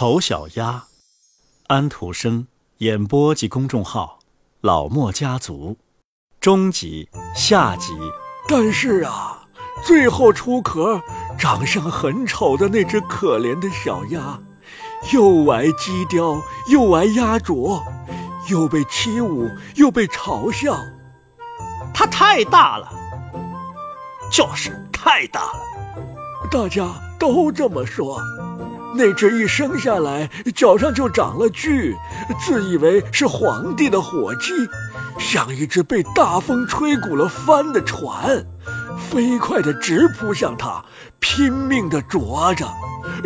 丑小鸭，安徒生演播及公众号老莫家族，中集下集。但是啊，最后出壳、长相很丑的那只可怜的小鸭，又挨鸡雕，又挨鸭啄，又被欺侮，又被嘲笑。它太大了，就是太大了，大家都这么说。那只一生下来脚上就长了锯，自以为是皇帝的火鸡，像一只被大风吹鼓了帆的船，飞快地直扑向他，拼命地啄着，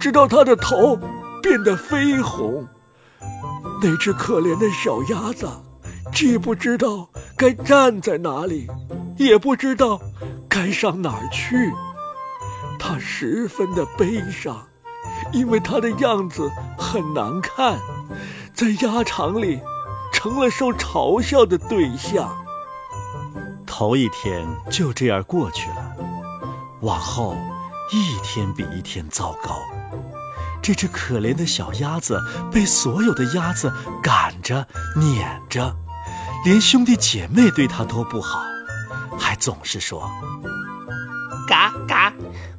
直到他的头变得绯红。那只可怜的小鸭子，既不知道该站在哪里，也不知道该上哪儿去，它十分的悲伤。因为他的样子很难看，在鸭场里成了受嘲笑的对象。头一天就这样过去了，往后一天比一天糟糕。这只可怜的小鸭子被所有的鸭子赶着、撵着，连兄弟姐妹对它都不好，还总是说：“嘎嘎，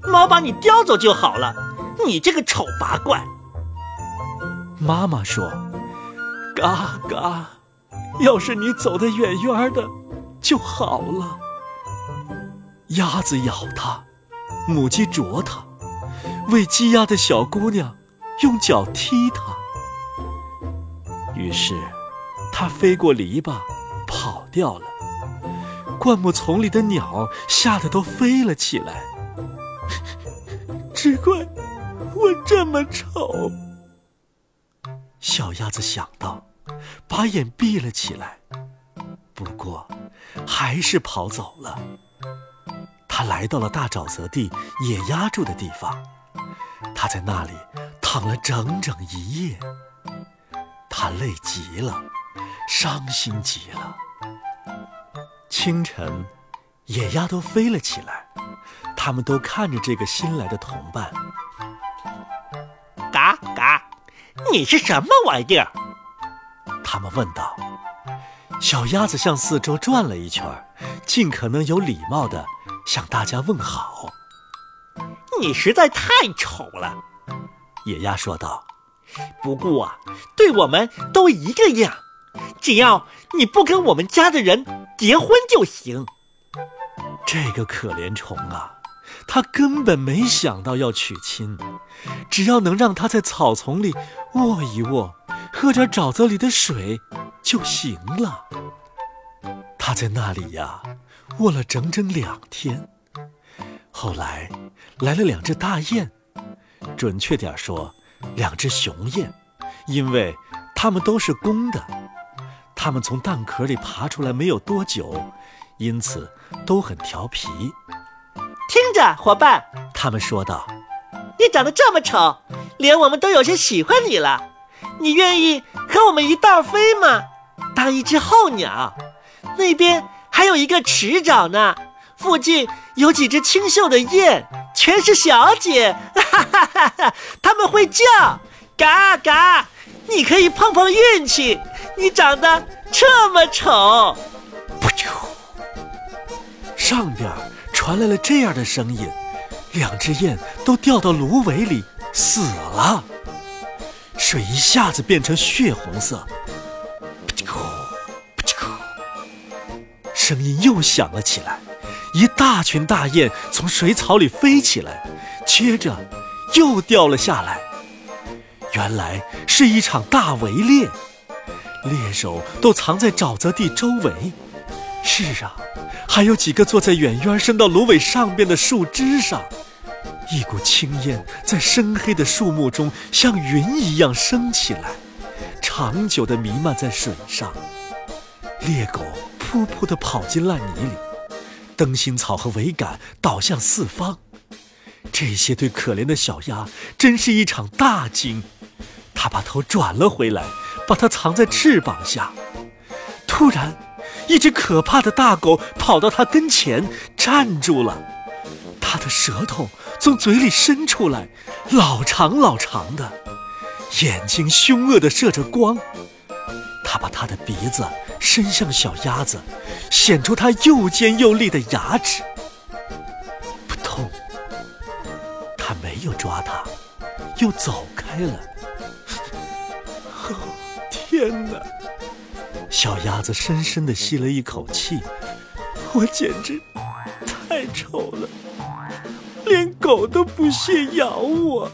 猫把你叼走就好了。”你这个丑八怪！妈妈说：“嘎嘎，要是你走得远远的就好了。”鸭子咬它，母鸡啄它，喂鸡鸭的小姑娘用脚踢它。于是，它飞过篱笆，跑掉了。灌木丛里的鸟吓得都飞了起来。只怪。我这么丑，小鸭子想到，把眼闭了起来。不过，还是跑走了。它来到了大沼泽地野鸭住的地方，它在那里躺了整整一夜。它累极了，伤心极了。清晨，野鸭都飞了起来，它们都看着这个新来的同伴。嘎嘎你是什么玩意儿？他们问道。小鸭子向四周转了一圈，尽可能有礼貌地向大家问好。你实在太丑了，野鸭说道。不过啊，对我们都一个样，只要你不跟我们家的人结婚就行。这个可怜虫啊！他根本没想到要娶亲，只要能让他在草丛里卧一卧，喝点沼泽里的水就行了。他在那里呀，卧了整整两天。后来来了两只大雁，准确点说，两只雄雁，因为它们都是公的。它们从蛋壳里爬出来没有多久，因此都很调皮。听着，伙伴，他们说道：“你长得这么丑，连我们都有些喜欢你了。你愿意和我们一道飞吗？当一只候鸟。那边还有一个池沼呢，附近有几只清秀的雁，全是小姐，哈哈哈哈！他们会叫，嘎嘎。你可以碰碰运气，你长得这么丑。”噗啾，上边。传来了这样的声音，两只雁都掉到芦苇里死了。水一下子变成血红色，噗啾噗啾，声音又响了起来。一大群大雁从水草里飞起来，接着又掉了下来。原来是一场大围猎，猎手都藏在沼泽地周围。是啊。还有几个坐在远远伸到芦苇上边的树枝上，一股青烟在深黑的树木中像云一样升起来，长久地弥漫在水上。猎狗扑扑地跑进烂泥里，灯芯草和苇杆倒向四方。这些对可怜的小鸭真是一场大惊。它把头转了回来，把它藏在翅膀下。突然。一只可怕的大狗跑到他跟前，站住了。它的舌头从嘴里伸出来，老长老长的，眼睛凶恶地射着光。他把他的鼻子伸向小鸭子，显出它又尖又利的牙齿。扑通！他没有抓它，又走开了。天哪！小鸭子深深地吸了一口气。我简直太丑了，连狗都不屑咬我。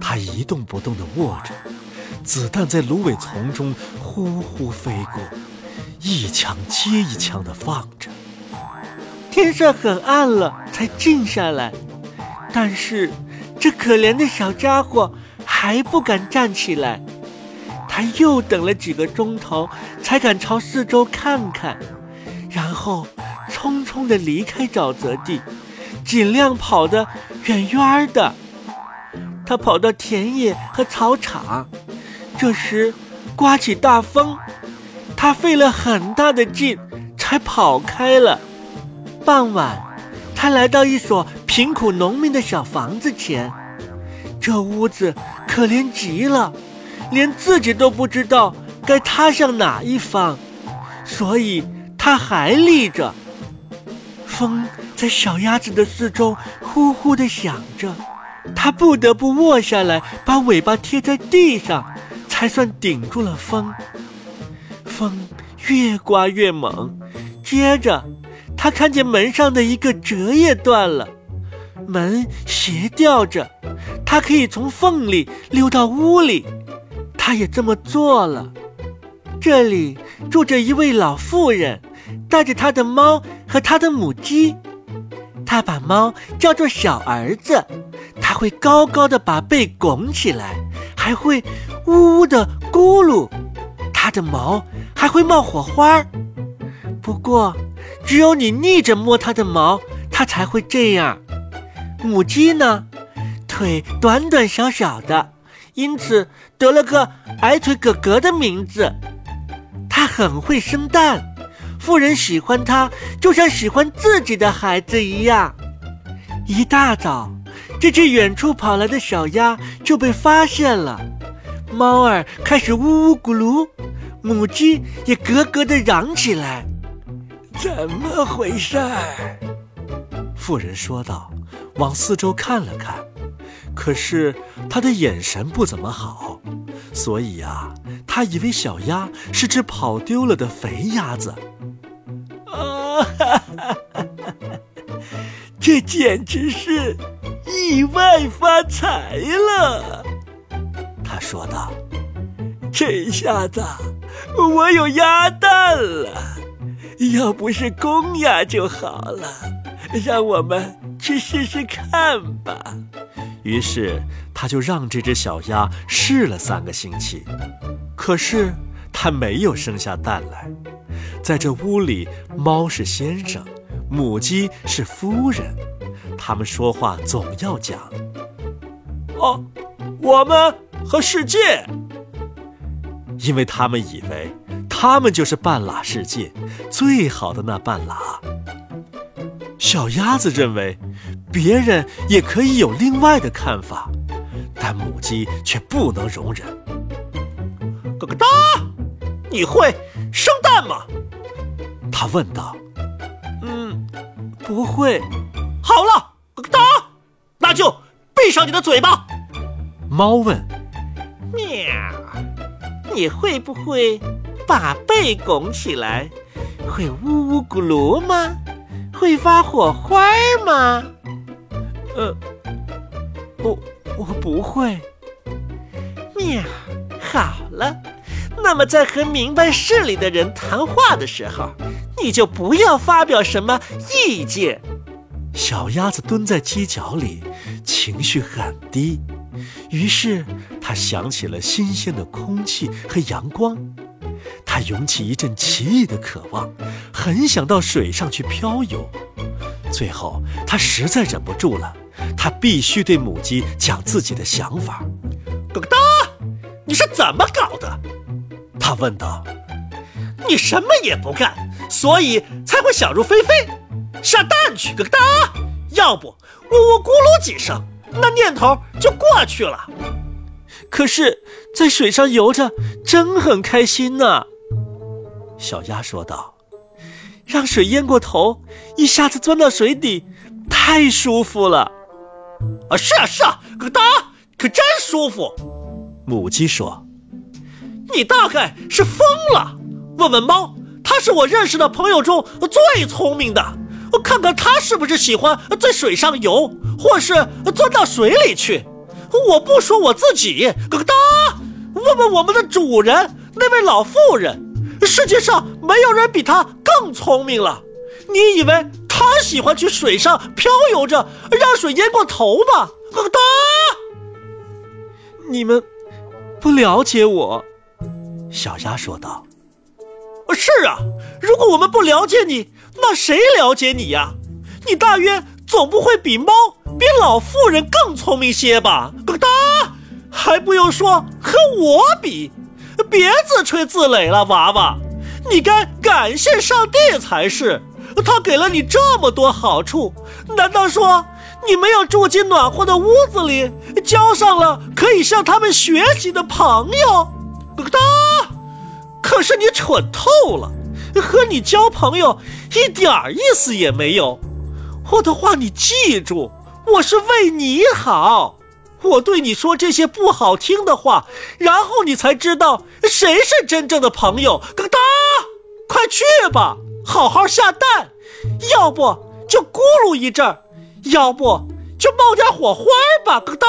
它一动不动地卧着，子弹在芦苇丛中呼呼飞过，一枪接一枪地放着。天色很暗了，才静下来。但是这可怜的小家伙还不敢站起来。他又等了几个钟头，才敢朝四周看看，然后匆匆地离开沼泽地，尽量跑得远远的。他跑到田野和草场，这时刮起大风，他费了很大的劲才跑开了。傍晚，他来到一所贫苦农民的小房子前，这屋子可怜极了。连自己都不知道该塌向哪一方，所以他还立着。风在小鸭子的四周呼呼地响着，它不得不卧下来，把尾巴贴在地上，才算顶住了风。风越刮越猛，接着他看见门上的一个折页断了，门斜吊着，他可以从缝里溜到屋里。他也这么做了。这里住着一位老妇人，带着她的猫和她的母鸡。她把猫叫做小儿子，它会高高的把背拱起来，还会呜呜的咕噜。它的毛还会冒火花。不过，只有你逆着摸它的毛，它才会这样。母鸡呢，腿短短小小的。因此得了个矮腿哥哥的名字。它很会生蛋，富人喜欢它，就像喜欢自己的孩子一样。一大早，这只远处跑来的小鸭就被发现了，猫儿开始呜呜咕噜，母鸡也咯咯地嚷起来。怎么回事？妇人说道，往四周看了看。可是他的眼神不怎么好，所以呀，他以为小鸭是只跑丢了的肥鸭子。啊，哈哈哈这简直是意外发财了！他说道：“这下子我有鸭蛋了，要不是公鸭就好了。让我们去试试看吧。”于是，他就让这只小鸭试了三个星期，可是它没有生下蛋来。在这屋里，猫是先生，母鸡是夫人，他们说话总要讲：“哦，我们和世界。”因为他们以为他们就是半拉世界最好的那半拉。小鸭子认为。别人也可以有另外的看法，但母鸡却不能容忍。咯咯哒，你会生蛋吗？他问道。嗯，不会。好了，咯咯哒，那就闭上你的嘴巴。猫问。喵，你会不会把背拱起来？会呜呜咕噜吗？会发火花吗？呃，我我不会。喵，好了，那么在和明白事理的人谈话的时候，你就不要发表什么意见。小鸭子蹲在犄角里，情绪很低。于是它想起了新鲜的空气和阳光，它涌起一阵奇异的渴望，很想到水上去漂游。最后，它实在忍不住了。他必须对母鸡讲自己的想法。咯咯哒，你是怎么搞的？他问道。你什么也不干，所以才会想入非非。下蛋去，咯咯哒！要不呜呜咕噜几声，那念头就过去了。可是，在水上游着真很开心呢。小鸭说道：“让水淹过头，一下子钻到水底，太舒服了。”啊，是啊，是啊，可大可真舒服。母鸡说：“你大概是疯了。问问猫，它是我认识的朋友中最聪明的。我看看它是不是喜欢在水上游，或是钻到水里去。我不说我自己，可大问问我们的主人，那位老妇人。世界上没有人比她更聪明了。你以为他喜欢去水上漂游着，让水淹过头吗？可大，你们。”不了解我，小鸭说道：“是啊，如果我们不了解你，那谁了解你呀？你大约总不会比猫、比老妇人更聪明些吧？咯哒，还不用说和我比，别自吹自擂了，娃娃，你该感谢上帝才是，他给了你这么多好处，难道说？”你没有住进暖和的屋子里，交上了可以向他们学习的朋友，哒！可是你蠢透了，和你交朋友一点意思也没有。我的话你记住，我是为你好。我对你说这些不好听的话，然后你才知道谁是真正的朋友。哒！快去吧，好好下蛋，要不就咕噜一阵儿。要不就冒点火花吧，咯哒！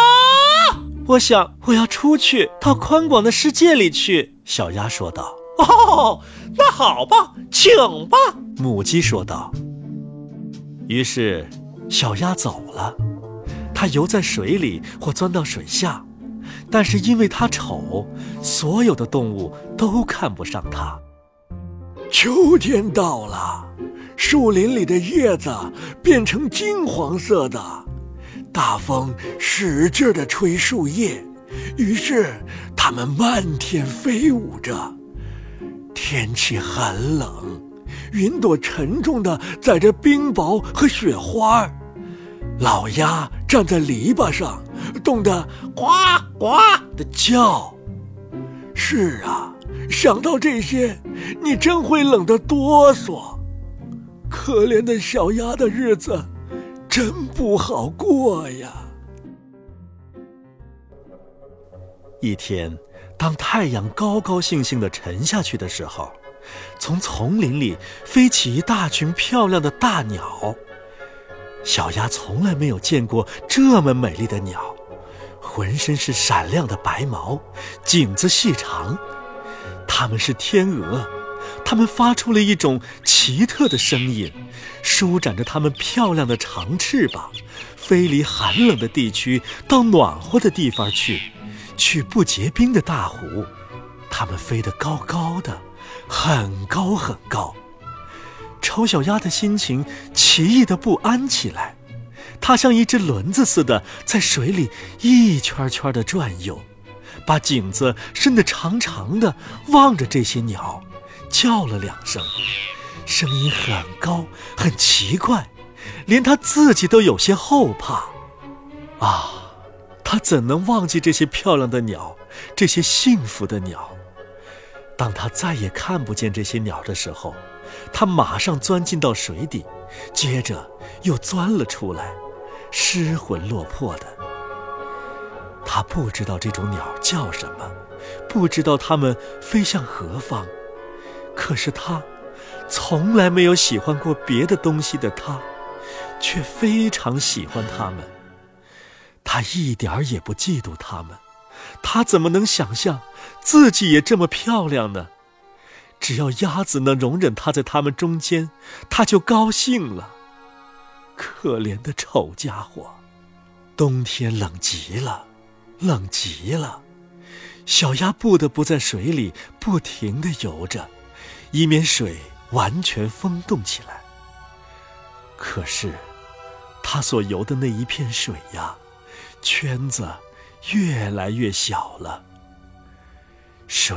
我想我要出去到宽广的世界里去。小鸭说道。哦，那好吧，请吧。母鸡说道。于是小鸭走了，它游在水里或钻到水下，但是因为它丑，所有的动物都看不上它。秋天到了。树林里的叶子变成金黄色的，大风使劲地吹树叶，于是它们漫天飞舞着。天气很冷，云朵沉重地载着冰雹和雪花。老鸭站在篱笆上，冻得呱呱地叫。是啊，想到这些，你真会冷得哆嗦。可怜的小鸭的日子，真不好过呀！一天，当太阳高高兴兴地沉下去的时候，从丛林里飞起一大群漂亮的大鸟。小鸭从来没有见过这么美丽的鸟，浑身是闪亮的白毛，颈子细长，它们是天鹅。它们发出了一种奇特的声音，舒展着它们漂亮的长翅膀，飞离寒冷的地区，到暖和的地方去，去不结冰的大湖。它们飞得高高的，很高很高。丑小鸭的心情奇异的不安起来，它像一只轮子似的在水里一圈圈的转悠，把颈子伸得长长的，望着这些鸟。叫了两声，声音很高，很奇怪，连他自己都有些后怕。啊，他怎能忘记这些漂亮的鸟，这些幸福的鸟？当他再也看不见这些鸟的时候，他马上钻进到水底，接着又钻了出来，失魂落魄的。他不知道这种鸟叫什么，不知道它们飞向何方。可是他，从来没有喜欢过别的东西的他，却非常喜欢它们。他一点儿也不嫉妒它们，他怎么能想象自己也这么漂亮呢？只要鸭子能容忍他在它们中间，他就高兴了。可怜的丑家伙，冬天冷极了，冷极了，小鸭不得不在水里不停地游着。以免水完全封冻起来。可是，他所游的那一片水呀，圈子越来越小了。水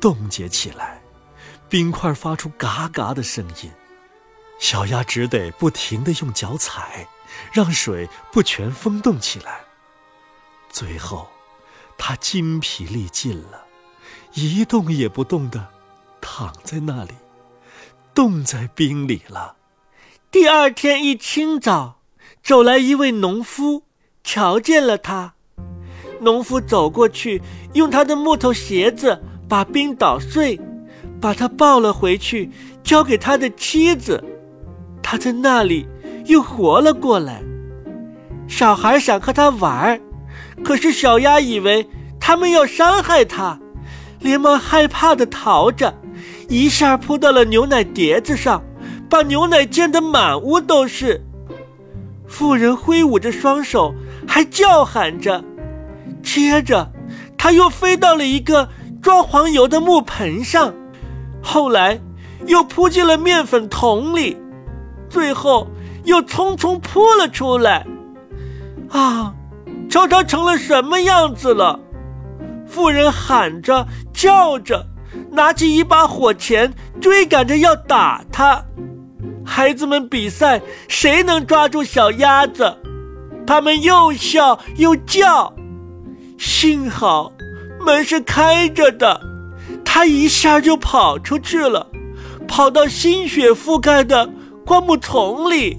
冻结起来，冰块发出嘎嘎的声音，小鸭只得不停地用脚踩，让水不全封冻起来。最后，他筋疲力尽了，一动也不动的躺在那里，冻在冰里了。第二天一清早，走来一位农夫，瞧见了他。农夫走过去，用他的木头鞋子把冰捣碎，把他抱了回去，交给他的妻子。他在那里又活了过来。小孩想和他玩儿。可是小鸭以为他们要伤害它，连忙害怕的逃着，一下扑到了牛奶碟子上，把牛奶溅得满屋都是。妇人挥舞着双手，还叫喊着。接着，它又飞到了一个装黄油的木盆上，后来又扑进了面粉桶里，最后又匆匆扑了出来。啊！瞧他成了什么样子了！妇人喊着叫着，拿起一把火钳，追赶着要打他。孩子们比赛谁能抓住小鸭子，他们又笑又叫。幸好门是开着的，他一下就跑出去了，跑到新雪覆盖的灌木丛里，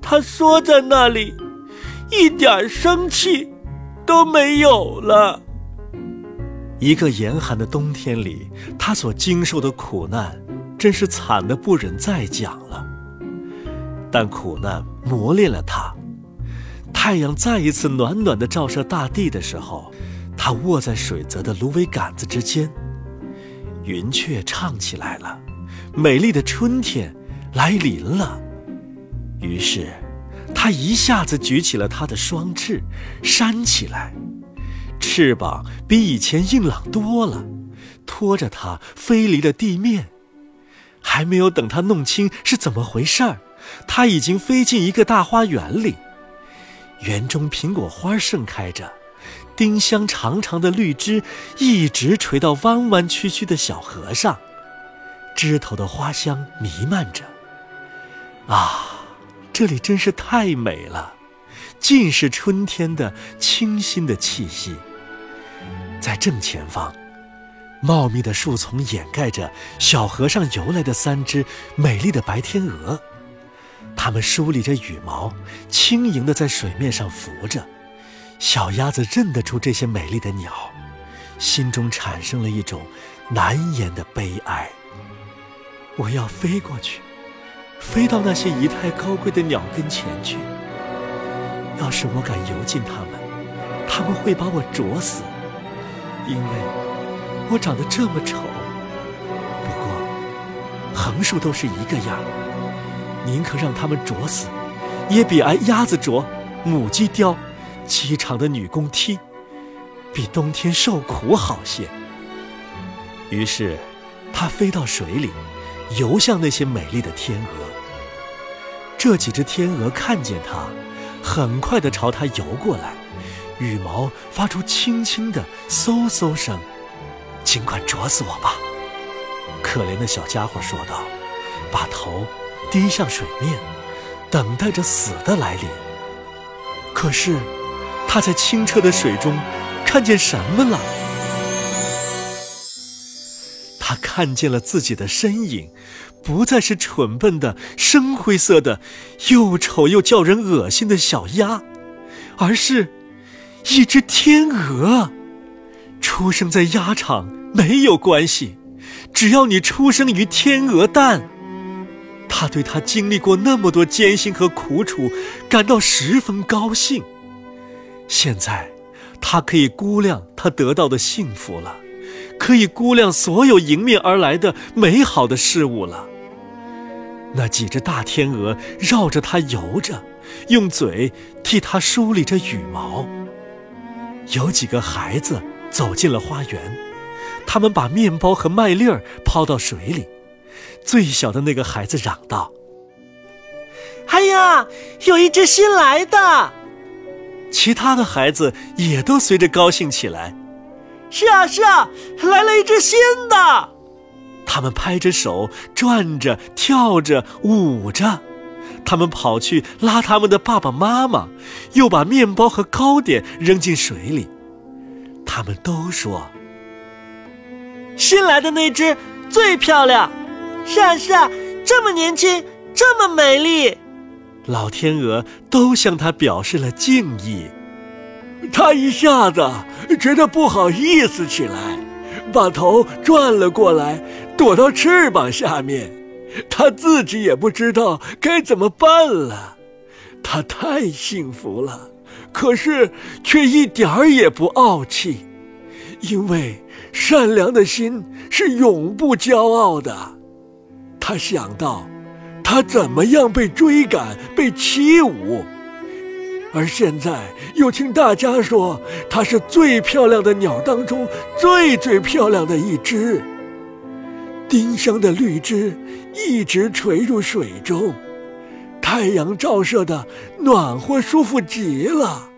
他缩在那里。一点生气都没有了。一个严寒的冬天里，他所经受的苦难，真是惨的不忍再讲了。但苦难磨练了他。太阳再一次暖暖的照射大地的时候，他卧在水泽的芦苇杆子之间，云雀唱起来了，美丽的春天来临了。于是。他一下子举起了他的双翅，扇起来，翅膀比以前硬朗多了，拖着它飞离了地面。还没有等他弄清是怎么回事儿，他已经飞进一个大花园里。园中苹果花盛开着，丁香长长的绿枝一直垂到弯弯曲曲的小河上，枝头的花香弥漫着。啊！这里真是太美了，尽是春天的清新的气息。在正前方，茂密的树丛掩盖着小河上游来的三只美丽的白天鹅，它们梳理着羽毛，轻盈地在水面上浮着。小鸭子认得出这些美丽的鸟，心中产生了一种难言的悲哀。我要飞过去。飞到那些仪态高贵的鸟跟前去。要是我敢游进它们，它们会把我啄死，因为我长得这么丑。不过，横竖都是一个样，宁可让它们啄死，也比挨鸭子啄、母鸡叼、饥肠的女工踢，比冬天受苦好些。于是，它飞到水里，游向那些美丽的天鹅。这几只天鹅看见它，很快地朝它游过来，羽毛发出轻轻的嗖嗖声。尽管啄死我吧，可怜的小家伙说道，把头低向水面，等待着死的来临。可是，他在清澈的水中看见什么了？他看见了自己的身影。不再是蠢笨的深灰色的、又丑又叫人恶心的小鸭，而是一只天鹅。出生在鸭场没有关系，只要你出生于天鹅蛋。他对他经历过那么多艰辛和苦楚感到十分高兴。现在，他可以估量他得到的幸福了，可以估量所有迎面而来的美好的事物了。那几只大天鹅绕着它游着，用嘴替它梳理着羽毛。有几个孩子走进了花园，他们把面包和麦粒儿抛到水里。最小的那个孩子嚷道：“哎呀，有一只新来的！”其他的孩子也都随着高兴起来：“是啊，是啊，来了一只新的！”他们拍着手，转着，跳着，舞着。他们跑去拉他们的爸爸妈妈，又把面包和糕点扔进水里。他们都说：“新来的那只最漂亮。”是啊，是啊，这么年轻，这么美丽。老天鹅都向他表示了敬意。他一下子觉得不好意思起来，把头转了过来，躲到翅膀下面。他自己也不知道该怎么办了。他太幸福了，可是却一点儿也不傲气，因为善良的心是永不骄傲的。他想到，他怎么样被追赶、被欺侮，而现在又听大家说它是最漂亮的鸟当中最最漂亮的一只。丁香的绿枝一直垂入水中，太阳照射的暖和舒服极了。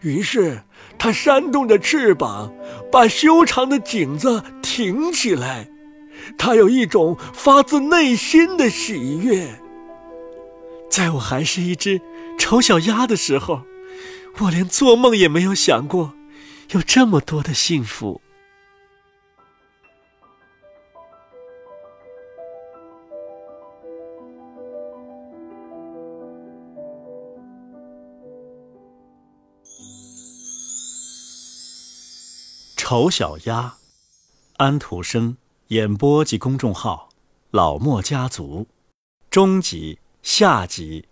于是它扇动着翅膀，把修长的颈子挺起来。它有一种发自内心的喜悦。在我还是一只丑小鸭的时候，我连做梦也没有想过有这么多的幸福。丑小鸭，安徒生。演播及公众号：老莫家族，中级、下集。